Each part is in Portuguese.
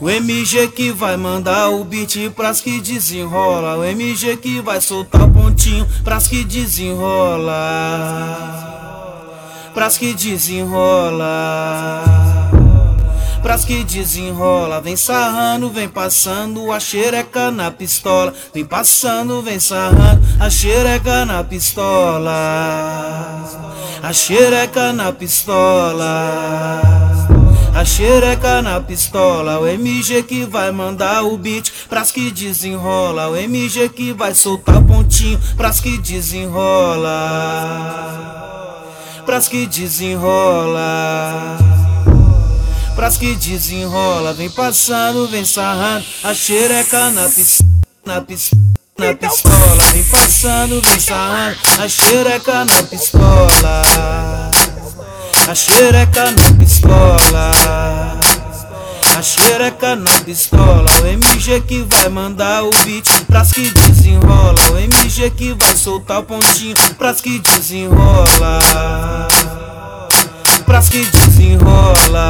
O MG que vai mandar o beat pras que desenrola. O MG que vai soltar o pontinho pras que desenrola. Pras que desenrola. Pras que desenrola, vem sarrando, vem passando a xereca na pistola. Vem passando, vem sarrando a xereca na pistola. A xereca na pistola. A xereca na pistola, o MG que vai mandar o beat pras que desenrola. O MG que vai soltar pontinho pras que desenrola. Pras que desenrola. Pras que desenrola, vem passando, vem sarrando a xereca na pistola. Na pistola. Na pistola, vem passando, vem sarrando a xereca na pistola. A xereca na pistola. A xereca na pistola. O MG que vai mandar o beat pras que desenrola. O MG que vai soltar o pontinho pras que desenrola. Pras que desenrola.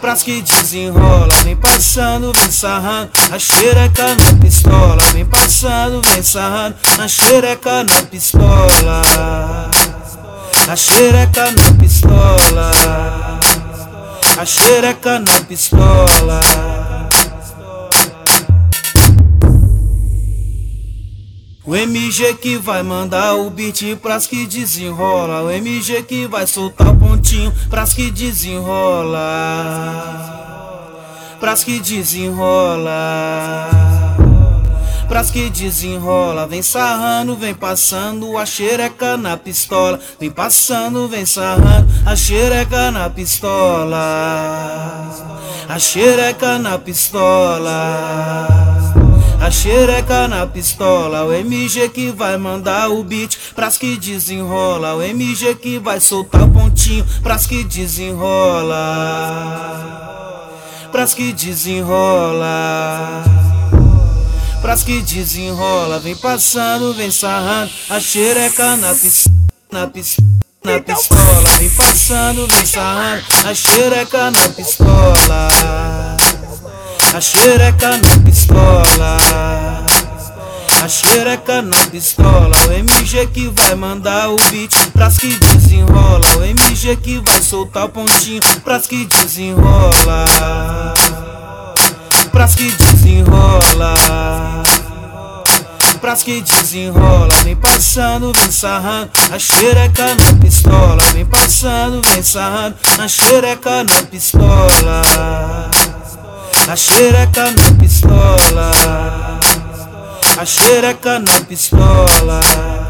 Pras que desenrola, vem passando, vem sarrando a xereca na pistola. Vem passando, vem sarrando a xereca na pistola. Xereca na pistola. A xereca na pistola. O MG que vai mandar o beat pras que desenrola. O MG que vai soltar o pontinho pras que desenrola. Pras que desenrola pras que desenrola. Vem sarrando, vem passando a xereca na pistola. Vem passando, vem sarrando a xereca na pistola. A xereca na pistola. A xereca na pistola, o MG que vai mandar o beat pras que desenrola. O MG que vai soltar o pontinho pras que desenrola. Pras que desenrola pras que desenrola. Vem passando, vem sarrando a xereca na pistola. Na pistola. Na pistola, vem passando, vem sarrando a xereca na pistola. A xereca na pistola. A xereca na pistola, o MG que vai mandar o beat pras que desenrola. O MG que vai soltar o pontinho pras que desenrola pras que desenrola. Pras que desenrola, vem passando, vem sarrando a xereca na pistola. Vem passando, vem sarrando a xereca na pistola. A xereca na pistola. A xereca na pistola.